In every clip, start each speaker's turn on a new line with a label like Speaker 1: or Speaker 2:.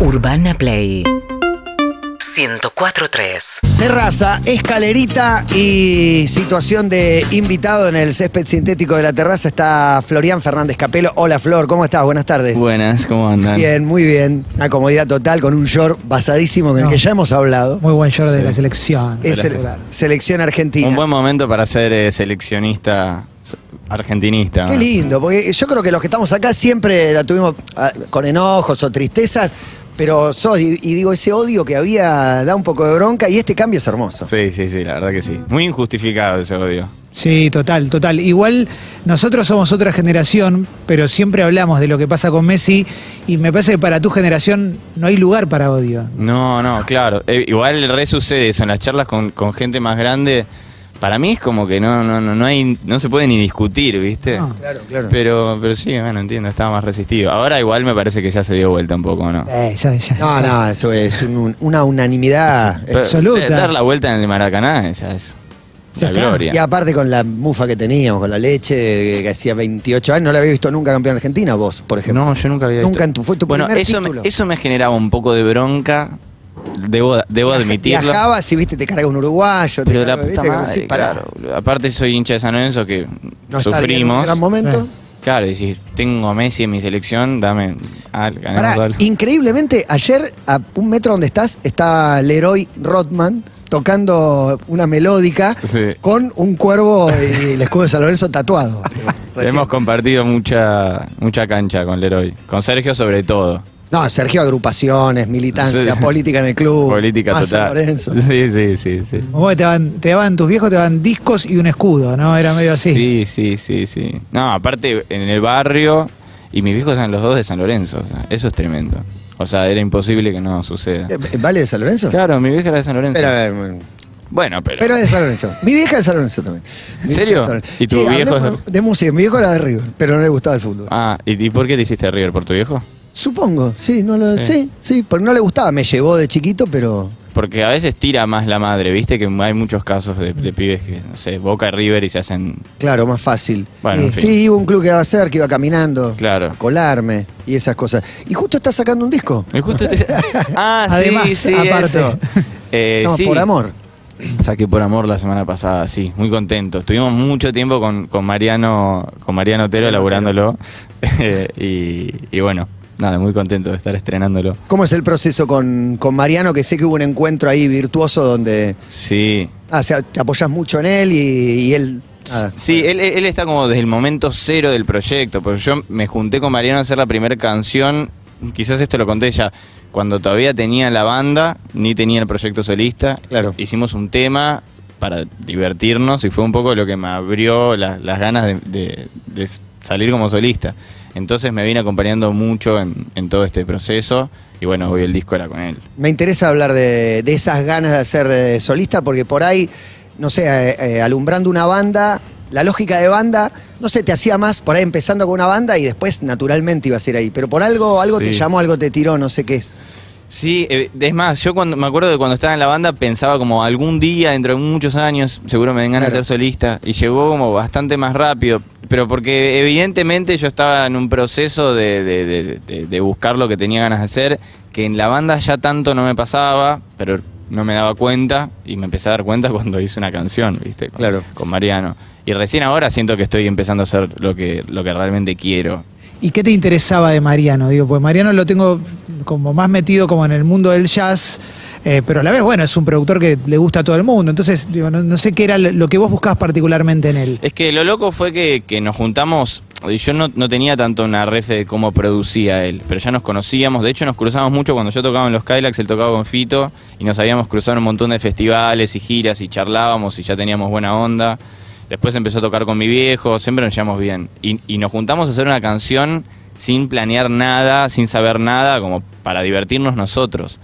Speaker 1: Urbana Play 104.3
Speaker 2: Terraza, escalerita y situación de invitado en el césped sintético de la terraza está Florian Fernández Capelo. Hola Flor, ¿cómo estás? Buenas tardes.
Speaker 3: Buenas, ¿cómo andan?
Speaker 2: Bien, muy bien. Una comodidad total con un short basadísimo con el que ya hemos hablado.
Speaker 4: Muy buen short de la selección.
Speaker 2: Es el- selección argentina.
Speaker 3: Un buen momento para ser eh, seleccionista argentinista.
Speaker 2: Qué lindo, porque yo creo que los que estamos acá siempre la tuvimos ah, con enojos o tristezas, pero sos, y, y digo, ese odio que había da un poco de bronca y este cambio es hermoso.
Speaker 3: Sí, sí, sí, la verdad que sí. Muy injustificado ese odio.
Speaker 4: Sí, total, total. Igual nosotros somos otra generación, pero siempre hablamos de lo que pasa con Messi y me parece que para tu generación no hay lugar para odio.
Speaker 3: No, no, claro. Eh, igual re sucede eso en las charlas con, con gente más grande. Para mí es como que no, no, no, no hay, no se puede ni discutir, ¿viste?
Speaker 4: No.
Speaker 2: Claro, claro.
Speaker 3: Pero, pero sí, bueno, entiendo, estaba más resistido. Ahora igual me parece que ya se dio vuelta un poco, ¿no?
Speaker 4: Eh, ya- ya-
Speaker 2: No, no, eso es un- una unanimidad.
Speaker 3: Pero,
Speaker 4: absoluta.
Speaker 3: eh, Dar la vuelta en el Maracaná ya es
Speaker 4: Ya
Speaker 3: la gloria.
Speaker 2: Y aparte con la mufa que teníamos, con la leche, que hacía 28 años, no la había visto nunca campeón argentina, vos, por ejemplo.
Speaker 3: No, yo nunca había
Speaker 2: Nunca
Speaker 3: visto.
Speaker 2: en tu- fue tu
Speaker 3: bueno,
Speaker 2: primer
Speaker 3: eso
Speaker 2: título.
Speaker 3: Me, eso me generaba un poco de bronca. Debo, debo admitirlo.
Speaker 2: Viajabas y viste, te carga un uruguayo, te
Speaker 3: Pero la
Speaker 2: carga,
Speaker 3: puta
Speaker 2: viste,
Speaker 3: madre,
Speaker 2: decís, pará,
Speaker 3: claro. Aparte soy hincha de San Lorenzo que
Speaker 2: no está bien en un
Speaker 3: sufrimos.
Speaker 2: gran momento.
Speaker 4: Sí.
Speaker 3: Claro, y si tengo a Messi en mi selección, dame al, ganemos
Speaker 2: Pará,
Speaker 3: algo.
Speaker 2: increíblemente, ayer a un metro donde estás, está Leroy Rothman tocando una melódica
Speaker 3: Sí.
Speaker 2: con un cuervo y el escudo de San Lorenzo tatuado.
Speaker 3: Hemos compartido mucha mucha cancha con Leroy. Con Sergio sobre todo.
Speaker 2: No, Sergio, agrupaciones, militancia,
Speaker 3: Sí.
Speaker 2: política en el club.
Speaker 3: Política total.
Speaker 2: Lorenzo.
Speaker 3: Sí, sí, sí, sí.
Speaker 4: Te daban, te daban, tus viejos te daban discos y un escudo, ¿no? Era medio así.
Speaker 3: Sí, sí, sí, sí. No, aparte en el barrio y mis viejos eran los dos de San Lorenzo. o sea, eso es tremendo. O sea, era imposible que no suceda.
Speaker 2: Eh, ¿Vale de San Lorenzo?
Speaker 3: Claro, mi vieja era de San Lorenzo.
Speaker 2: Pero, eh,
Speaker 3: bueno, pero.
Speaker 2: pero es de San Lorenzo. Mi vieja es de San Lorenzo también.
Speaker 3: ¿En serio? ¿Y tu
Speaker 2: Sí,
Speaker 3: viejo
Speaker 2: de música. Mi viejo era de River, pero no le gustaba el fútbol.
Speaker 3: Ah, ¿y, y por qué te hiciste River? ¿Por tu viejo?
Speaker 2: Supongo, sí, no lo,
Speaker 3: Sí.
Speaker 2: sí, sí, porque no le gustaba, me llevó de chiquito, pero
Speaker 3: Porque a veces tira más la madre, viste que hay muchos casos de, de pibes que, no sé, Boca y River y se hacen.
Speaker 2: claro, más fácil.
Speaker 3: Bueno, en fin.
Speaker 2: Sí, un club que iba a hacer, que iba caminando,
Speaker 3: Claro.
Speaker 2: a colarme y esas cosas. Y justo está sacando un disco.
Speaker 3: Y justo te- Ah,
Speaker 4: Además,
Speaker 3: sí, sí,
Speaker 4: aparte.
Speaker 3: eso. Eh, sí.
Speaker 2: Por Amor.
Speaker 3: Saqué por amor la semana pasada, sí, muy contento. Estuvimos mucho tiempo con, con Mariano, con Mariano Otero
Speaker 2: Mariano
Speaker 3: laburándolo. Eh, y, y bueno, nada, muy contento de estar estrenándolo.
Speaker 2: ¿Cómo es el proceso con, con Mariano? Que sé que hubo un encuentro ahí virtuoso donde
Speaker 3: Sí.
Speaker 2: ah, o sea, te apoyas mucho en él y, y él.
Speaker 3: Sí, él, él está como desde el momento cero del proyecto, porque yo me junté con Mariano a hacer la primera canción, quizás esto lo conté ya, cuando todavía tenía la banda, ni tenía el proyecto solista.
Speaker 2: Claro.
Speaker 3: Hicimos un tema para divertirnos y fue un poco lo que me abrió la- las ganas de, de- de salir como solista. Entonces me vine acompañando mucho en, en todo este proceso y bueno, hoy el disco era con él.
Speaker 2: Me interesa hablar de, de esas ganas de ser eh, solista porque por ahí, no sé, eh, eh, alumbrando una banda, la lógica de banda, no sé, te hacía más por ahí empezando con una banda y después naturalmente ibas a ir ahí. Pero por algo, algo te llamó, algo te tiró, no sé qué es.
Speaker 3: Sí, es más, yo cuando me acuerdo de cuando estaba en la banda pensaba como algún día, dentro de muchos años, seguro me den ganas
Speaker 2: Claro.
Speaker 3: de ser solista. Y llegó como bastante más rápido. Pero porque evidentemente yo estaba en un proceso de, de- de- de- de buscar lo que tenía ganas de hacer, que en la banda ya tanto no me pasaba, pero no me daba cuenta. Y me empecé a dar cuenta cuando hice una canción, ¿viste? Con,
Speaker 2: Claro.
Speaker 3: con Mariano. Y recién ahora siento que estoy empezando a hacer lo que, lo que realmente quiero.
Speaker 4: ¿Y qué te interesaba de Mariano? Digo, pues Mariano lo tengo como más metido como en el mundo del jazz, eh, pero a la vez, bueno, es un productor que le gusta a todo el mundo. Entonces, digo, no, sé qué era lo que vos buscabas particularmente en él.
Speaker 3: Es que lo loco fue que, nos juntamos, yo no, no tenía tanto una refe de cómo producía él, pero ya nos conocíamos, de hecho nos cruzamos mucho cuando yo tocaba en los Kylax, él tocaba con Fito, y nos habíamos cruzado en un montón de festivales y giras, y charlábamos, y ya teníamos buena onda. Después empezó a tocar con mi viejo, siempre nos llevamos bien. Y nos juntamos a hacer una canción sin planear nada, sin saber nada, como para divertirnos nosotros.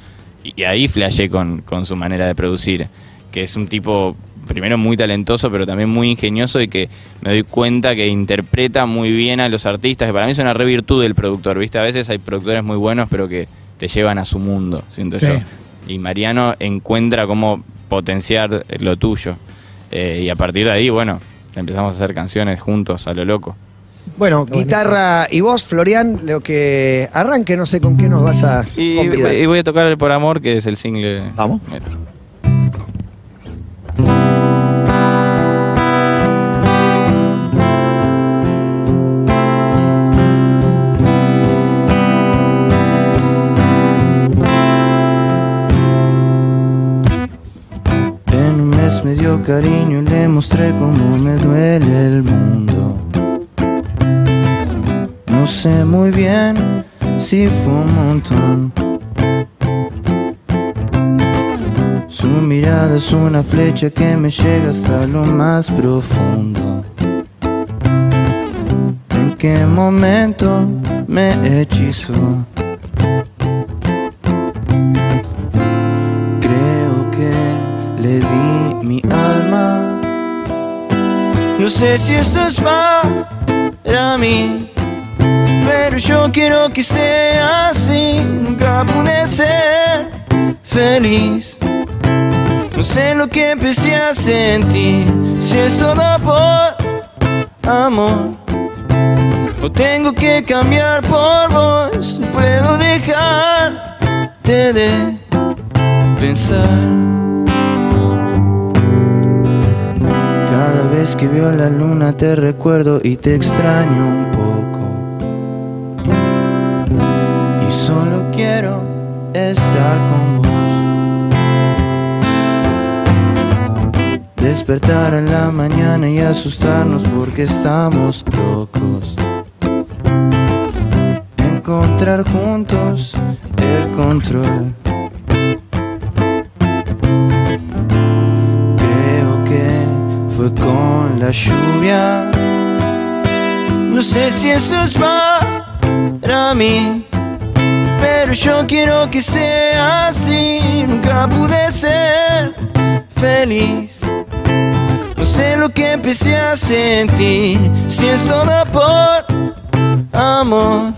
Speaker 3: Y, ahí flashé con, con su manera de producir, que es un tipo, primero muy talentoso, pero también muy ingenioso y que me doy cuenta que interpreta muy bien a los artistas, que para mí es una re virtud del productor, ¿viste? A veces hay productores muy buenos, pero que te llevan a su mundo, siento
Speaker 4: Sí.
Speaker 3: yo. Y Mariano encuentra cómo potenciar lo tuyo. Eh, y a partir de ahí, bueno, empezamos a hacer canciones juntos a lo loco.
Speaker 2: Bueno,
Speaker 4: Está
Speaker 2: guitarra y voz, Florian, lo que arranque, no sé con qué nos vas a
Speaker 3: Y, y voy a tocar el Por Amor, que es el single.
Speaker 2: Vamos.
Speaker 3: Mira. En un mes me dio cariño y le mostré cómo me duele el mundo. No sé muy bien si fue un montón. Su mirada es una flecha que me llega hasta lo más profundo. ¿En qué momento me hechizó? Creo que le di mi alma. No sé si esto es para mí, pero yo quiero que sea así. Nunca pude ser feliz. No sé lo que empecé a sentir. Si es todo por amor. O tengo que cambiar por vos. No puedo dejarte de pensar. Cada vez que veo la luna te recuerdo y te extraño estar con vos. Despertar en la mañana y asustarnos porque estamos locos. Encontrar juntos el control. Creo que fue con la lluvia. No sé si esto es para mí. Pero yo quiero que sea así. Nunca pude ser feliz. No sé lo que empecé a sentir. Si es todo por amor.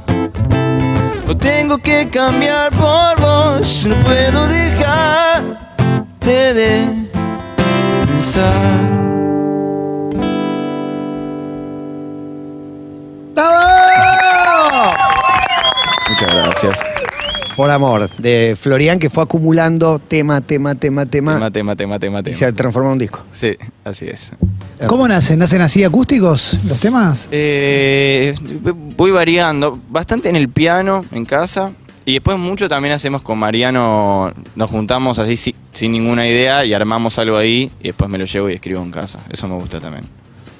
Speaker 3: O tengo que cambiar por vos. No puedo dejarte de pensar.
Speaker 2: ¡Bravo!
Speaker 3: Muchas gracias.
Speaker 2: Por amor, de Florian, que fue acumulando tema, tema, tema, tema,
Speaker 3: Tema, tema, tema, tema,
Speaker 2: y
Speaker 3: tema.
Speaker 2: se transformó en un disco.
Speaker 3: Sí, así es.
Speaker 4: ¿Cómo nacen? ¿Nacen así acústicos los temas?
Speaker 3: Eh, voy variando, bastante en el piano, en casa, y después mucho también hacemos con Mariano, nos juntamos así si- sin ninguna idea y armamos algo ahí y después me lo llevo y escribo en casa. Eso me gusta también.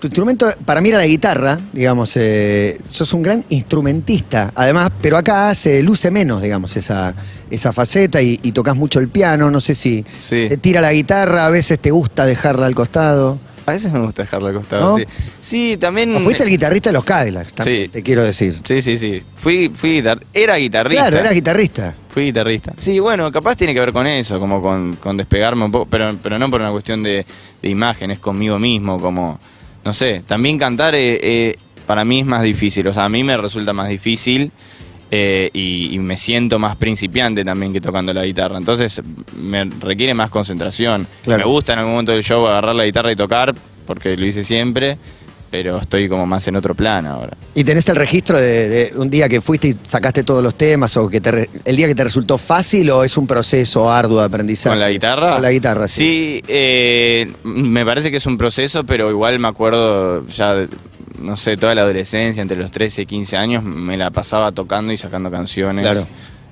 Speaker 2: Tu instrumento para mí era la guitarra, digamos, eh, sos un gran instrumentista, además, pero acá se luce menos, digamos, esa, esa faceta y, y tocas mucho el piano, no sé si
Speaker 3: Sí.
Speaker 2: te tira la guitarra, a veces te gusta dejarla al costado.
Speaker 3: A veces me gusta dejarlo al costado,
Speaker 2: ¿No?
Speaker 3: sí. Sí, también...
Speaker 2: O fuiste el guitarrista de los Cadillacs, también,
Speaker 3: Sí.
Speaker 2: te quiero decir.
Speaker 3: Sí, sí, sí. Fui, fui guitar- Era guitarrista.
Speaker 2: Claro, eras guitarrista.
Speaker 3: Fui guitarrista. Sí, bueno, capaz tiene que ver con eso, como con, con despegarme un poco, pero, pero no por una cuestión de, de imagen, es conmigo mismo, como, no sé, también cantar eh, eh, para mí es más difícil, o sea, a mí me resulta más difícil eh, y, y me siento más principiante también que tocando la guitarra, entonces me requiere más concentración.
Speaker 2: Claro.
Speaker 3: Me gusta en algún momento del show agarrar la guitarra y tocar, porque lo hice siempre, pero estoy como más en otro plano ahora.
Speaker 2: ¿Y tenés el registro de, de un día que fuiste y sacaste todos los temas o que te re- el día que te resultó fácil o es un proceso arduo de aprendizaje?
Speaker 3: ¿Con la guitarra?
Speaker 2: Con la guitarra, sí.
Speaker 3: Sí, eh, me parece que es un proceso, pero igual me acuerdo ya, no sé, toda la adolescencia, entre los 13 y 15 años, me la pasaba tocando y sacando canciones.
Speaker 2: Claro.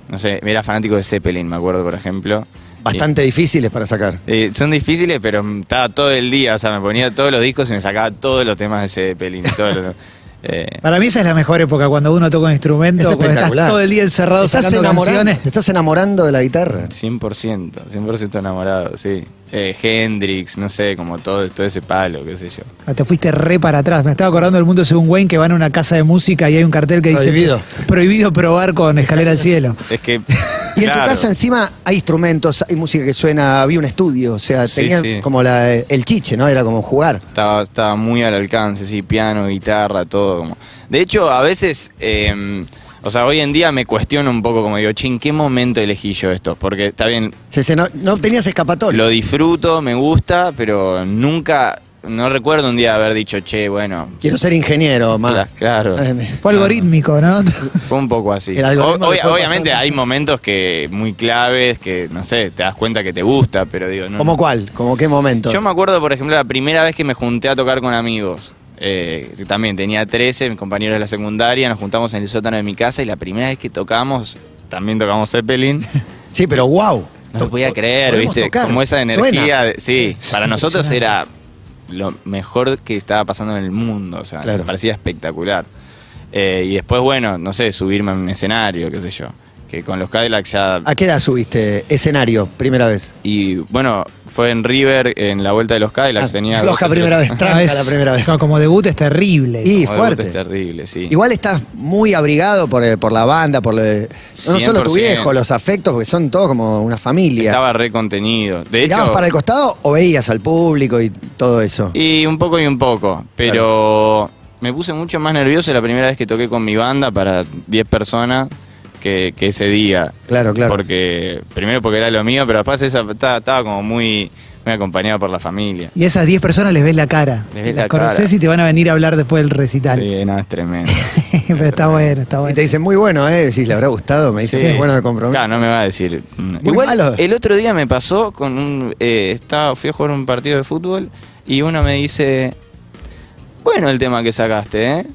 Speaker 3: No sé, era fanático de Zeppelin, me acuerdo, por ejemplo.
Speaker 2: Bastante difíciles para sacar.
Speaker 3: Eh, son difíciles, pero estaba todo el día, o sea, me ponía todos los discos y me sacaba todos los temas de todos los- eh,
Speaker 4: Para mí esa es la mejor época, cuando uno toca un instrumento,
Speaker 2: Es
Speaker 4: cuando estás todo el día encerrado
Speaker 2: ¿Estás
Speaker 4: sacando
Speaker 2: enamorando,
Speaker 4: canciones.
Speaker 2: ¿Te estás enamorando de la guitarra?
Speaker 3: 100%, 100% enamorado, sí. Eh, Hendrix, no sé, como todo, todo ese palo, qué sé yo.
Speaker 4: Ah, Te fuiste re para atrás. Me estaba acordando del mundo según Wayne que van a una casa de música y hay un cartel que dice
Speaker 2: Prohibido.
Speaker 4: prohibido probar con escalera al cielo.
Speaker 3: Es que.
Speaker 2: Y en tu casa encima hay instrumentos, hay música que suena, había un estudio, o sea,
Speaker 3: Sí,
Speaker 2: como la, el chiche, ¿no? Era como jugar.
Speaker 3: Estaba, estaba muy al alcance, sí, piano, guitarra, todo. Como. De hecho, a veces, eh, o sea, hoy en día me cuestiono un poco, como digo, che, ¿en qué momento elegí yo esto? Porque está bien,
Speaker 2: Se- se no, no tenías escapatoria.
Speaker 3: lo disfruto, me gusta, pero nunca no recuerdo un día haber dicho, che, bueno.
Speaker 2: Quiero ser ingeniero, más.
Speaker 3: Claro.
Speaker 4: Fue algorítmico, ¿no?
Speaker 3: Fue un poco así.
Speaker 2: El algoritmo
Speaker 3: O-
Speaker 2: le
Speaker 3: obvia-
Speaker 2: fue
Speaker 3: obviamente
Speaker 2: pasando.
Speaker 3: hay momentos que muy claves que, no sé, te das cuenta que te gusta, pero digo, no.
Speaker 2: ¿Cómo cuál? ¿Cómo qué momento?
Speaker 3: Yo me acuerdo, por ejemplo, la primera vez que me junté a tocar con amigos. eh, también tenía 13, mis compañeros de la secundaria, nos juntamos en el sótano de mi casa y la primera vez que tocamos, también tocamos Zeppelin.
Speaker 2: Sí, pero wow.
Speaker 3: No lo podía creer, ¿viste?
Speaker 2: tocar.
Speaker 3: Como esa energía. De- sí,
Speaker 4: Sí,
Speaker 3: para
Speaker 4: sí,
Speaker 3: nosotros era lo mejor que estaba pasando en el mundo. O sea,
Speaker 2: Claro.
Speaker 3: me parecía espectacular. Eh, y después, bueno, no sé, subirme a un escenario, qué sé yo. Que con los Cadillacs ya.
Speaker 2: ¿A qué edad subiste escenario? Primera vez.
Speaker 3: Y bueno, fue en River, en la vuelta de los Cadillacs.
Speaker 2: Ah,
Speaker 3: tenía
Speaker 2: floja
Speaker 3: 12,
Speaker 2: primera
Speaker 3: 13.
Speaker 2: vez, tranca
Speaker 4: es-
Speaker 2: la primera vez.
Speaker 4: no, como debut es terrible.
Speaker 2: Y
Speaker 3: Como
Speaker 2: fuerte.
Speaker 3: debut Es terrible, sí.
Speaker 2: Igual estás muy abrigado por, eh, por la banda, por lo de- no solo tu
Speaker 3: 100%.
Speaker 2: viejo, los afectos, porque son todos como una familia.
Speaker 3: Estaba re contenido. De
Speaker 2: ¿Mirabas
Speaker 3: hecho,
Speaker 2: para el costado o veías al público y todo eso?
Speaker 3: Y un poco y un poco, pero me puse mucho más nervioso la primera vez que toqué con mi banda para 10 personas que, que ese día.
Speaker 2: Claro, claro.
Speaker 3: Porque, primero porque era lo mío, pero después esa, estaba, estaba como muy, muy acompañado por la familia.
Speaker 4: Y esas 10 personas les ves la cara.
Speaker 3: Les ves
Speaker 4: las
Speaker 3: la
Speaker 4: conoces
Speaker 3: cara.
Speaker 4: y te van a venir a hablar después del recital.
Speaker 3: Sí, no, es tremendo.
Speaker 4: Pero está bueno, está
Speaker 2: Y
Speaker 4: bueno.
Speaker 2: te dicen, muy bueno, ¿eh? Decís, ¿le habrá gustado? Me dicen,
Speaker 3: Sí.
Speaker 2: muy bueno de compromiso.
Speaker 3: Claro, no me va a decir.
Speaker 2: Muy
Speaker 3: Igual,
Speaker 2: malo.
Speaker 3: el otro día me pasó con un. eh, estaba, fui a jugar un partido de fútbol y uno me dice. Bueno, el tema que sacaste, ¿eh?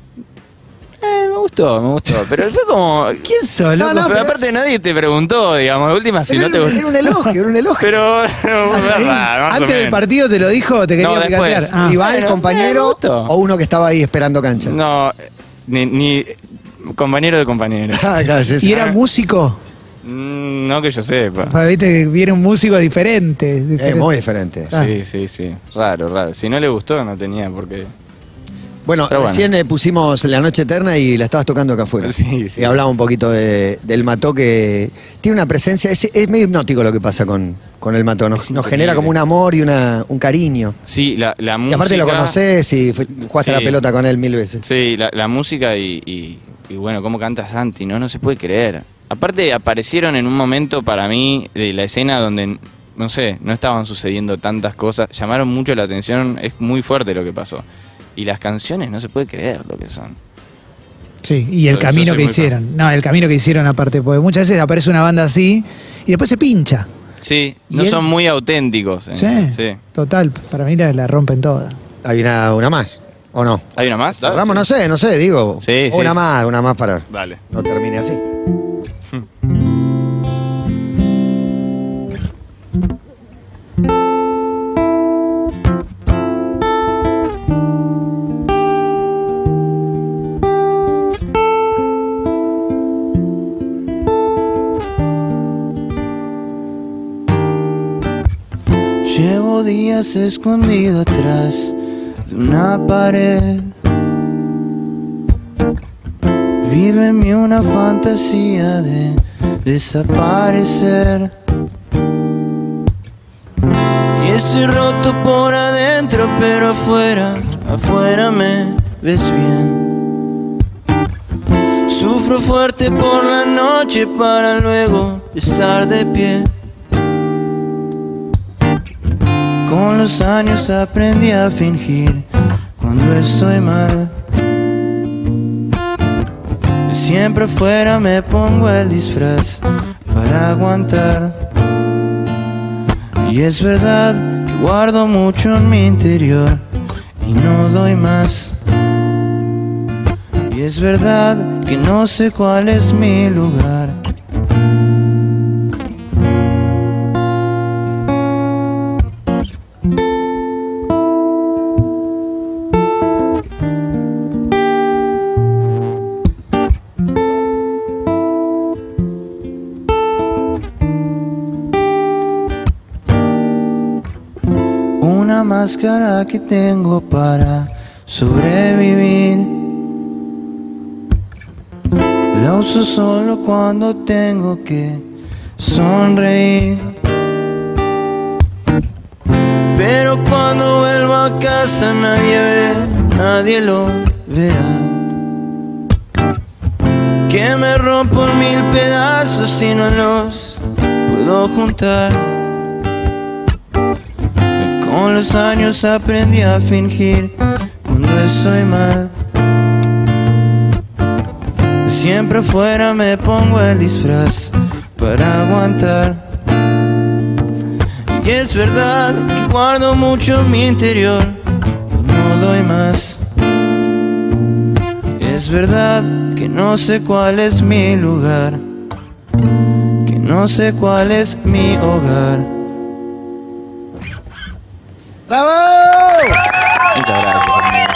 Speaker 3: Eh, me gustó, me gustó. Pero fue como.
Speaker 4: ¿Quién sos,
Speaker 2: No,
Speaker 4: loco?
Speaker 2: no,
Speaker 3: pero,
Speaker 2: pero-
Speaker 3: aparte nadie te preguntó, digamos, de última, si no te gustó.
Speaker 2: era un elogio, era un elogio.
Speaker 3: Pero, verdad, o
Speaker 4: Antes del partido te lo dijo, te quería
Speaker 3: No.
Speaker 4: Ah.
Speaker 2: ¿Rival,
Speaker 3: bueno,
Speaker 2: compañero o uno que estaba ahí esperando cancha?
Speaker 3: No, ni, ni compañero de compañero.
Speaker 2: Ah, claro, sí, sí.
Speaker 4: ¿Y era músico?
Speaker 3: Mm, no que yo sepa.
Speaker 4: Para, Viste que viene un músico diferente.
Speaker 2: Es muy diferente.
Speaker 4: Ah.
Speaker 3: Sí, sí, sí. Raro, raro. Si no le gustó, no tenía por qué.
Speaker 2: Bueno,
Speaker 3: Pero
Speaker 2: recién eh, pusimos La Noche Eterna y la estabas tocando acá afuera.
Speaker 3: Sí, sí.
Speaker 2: Y hablaba un poquito de- del mató que tiene una presencia, es, es medio hipnótico lo que pasa con, con el mató. Nos, nos genera como un amor y una, un cariño.
Speaker 3: Sí, la, la
Speaker 2: Y
Speaker 3: música.
Speaker 2: aparte lo conoces y fue- jugaste
Speaker 3: Sí.
Speaker 2: la pelota con él mil veces.
Speaker 3: Sí, la, la música y, y- y bueno, cómo canta Santi, ¿no? No se puede creer. Aparte, aparecieron en un momento para mí de la escena donde, no sé, no estaban sucediendo tantas cosas. Llamaron mucho la atención, es muy fuerte lo que pasó. Y las canciones no se puede creer lo que son.
Speaker 4: Sí, y el camino que hicieron. No, el camino que hicieron aparte, porque muchas veces aparece una banda así y después se pincha.
Speaker 3: Sí,
Speaker 4: ¿Y
Speaker 3: no
Speaker 4: él?
Speaker 3: son muy auténticos. eh.
Speaker 4: Sí,
Speaker 3: sí.
Speaker 4: total, para mí la, la rompen toda.
Speaker 2: Hay una, una más, ¿o no?
Speaker 3: ¿Hay una más? Dale,
Speaker 2: Cerramos,
Speaker 3: sí.
Speaker 2: no sé, no sé, digo.
Speaker 3: Sí.
Speaker 2: una más, una más para
Speaker 3: Dale.
Speaker 2: no termine así.
Speaker 3: Llevo días escondido atrás de una pared. Vive en mí una fantasía de desaparecer. Y estoy roto por adentro, pero afuera, afuera me ves bien. Sufro fuerte por la noche para luego estar de pie. Con los años aprendí a fingir cuando estoy mal. Siempre afuera me pongo el disfraz para aguantar. Y es verdad que guardo mucho en mi interior y no doy más. Y es verdad que no sé cuál es mi lugar. Máscara que tengo para sobrevivir. La uso solo cuando tengo que sonreír. Pero cuando vuelvo a casa nadie ve, nadie lo verá. Que me rompo mil pedazos y no los puedo juntar. Con los años aprendí a fingir cuando estoy mal. Siempre afuera me pongo el disfraz para aguantar. Y es verdad que guardo mucho mi interior no doy más. Es verdad que no sé cuál es mi lugar, que no sé cuál es mi hogar.
Speaker 2: ¡Bravo!
Speaker 3: Muchas gracias, amigos.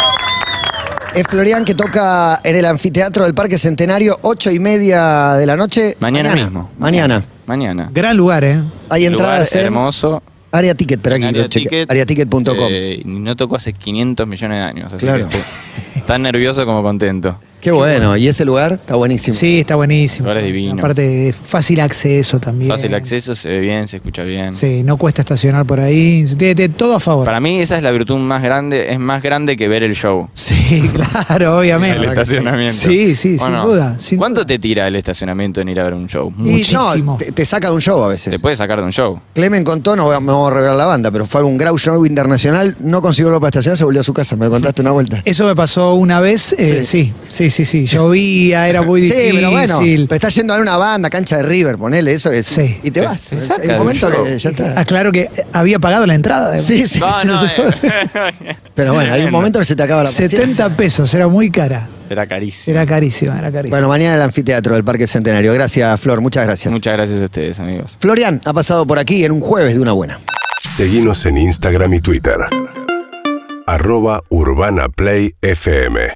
Speaker 2: Es Florian que toca en el anfiteatro del Parque Centenario, ocho y media de la noche.
Speaker 3: Mañana mismo.
Speaker 2: Mañana.
Speaker 3: Mañana.
Speaker 4: Gran lugar, ¿eh?
Speaker 2: Hay entradas
Speaker 3: Lugar
Speaker 2: en
Speaker 3: hermoso.
Speaker 2: Área Ticket, pero aquí lo cheque- Ariaticket.com.
Speaker 3: eh, no tocó hace 500 millones de años. Así
Speaker 2: Claro.
Speaker 3: que estoy tan nervioso como contento.
Speaker 2: Qué bueno, y ese lugar está buenísimo.
Speaker 4: Sí, está buenísimo.
Speaker 3: Lugar es divino.
Speaker 4: Aparte, fácil acceso también.
Speaker 3: Fácil acceso, se ve bien, se escucha bien.
Speaker 4: Sí, no cuesta estacionar por ahí. Tiene, tiene todo a favor.
Speaker 3: Para mí esa es la virtud más grande, es más grande que ver el show.
Speaker 4: Sí, claro, obviamente.
Speaker 3: El estacionamiento.
Speaker 4: Sí, sí,
Speaker 3: ¿O
Speaker 4: sin
Speaker 3: no?
Speaker 4: duda, sin
Speaker 3: ¿Cuánto
Speaker 4: duda.
Speaker 3: te tira el estacionamiento en ir a ver un show?
Speaker 2: y
Speaker 4: muchísimo.
Speaker 2: no, te, te saca de un show a veces.
Speaker 3: Te puede sacar de un show.
Speaker 2: Clemen contó, no me vamos a revelar la banda, pero fue a un Grau Show internacional, no consiguió lo para estacionar, se volvió a su casa. Me lo contaste una vuelta.
Speaker 4: Eso me pasó una vez. eh, sí, sí, sí, sí. Llovía, era muy
Speaker 2: Sí,
Speaker 4: difícil.
Speaker 2: pero bueno, pero estás yendo a una banda, cancha de River, ponele eso. Es,
Speaker 4: Sí.
Speaker 2: Y te vas.
Speaker 3: se
Speaker 2: Hay
Speaker 3: saca
Speaker 2: un momento que ya está.
Speaker 4: Aclaro que había pagado la entrada.
Speaker 2: Sí, sí.
Speaker 3: No, no. eh.
Speaker 2: Pero bueno, hay un momento que se te acaba la paciencia.
Speaker 4: 70 pesos, era muy cara.
Speaker 3: Era carísimo.
Speaker 4: Era carísima, era carísima.
Speaker 2: Bueno, mañana en el anfiteatro del Parque Centenario. Gracias, Flor, muchas gracias.
Speaker 3: Muchas gracias a ustedes, amigos.
Speaker 2: Florian ha pasado por aquí en un jueves de una buena.
Speaker 1: Seguinos en Instagram y Twitter. Arroba Urbana Play FM.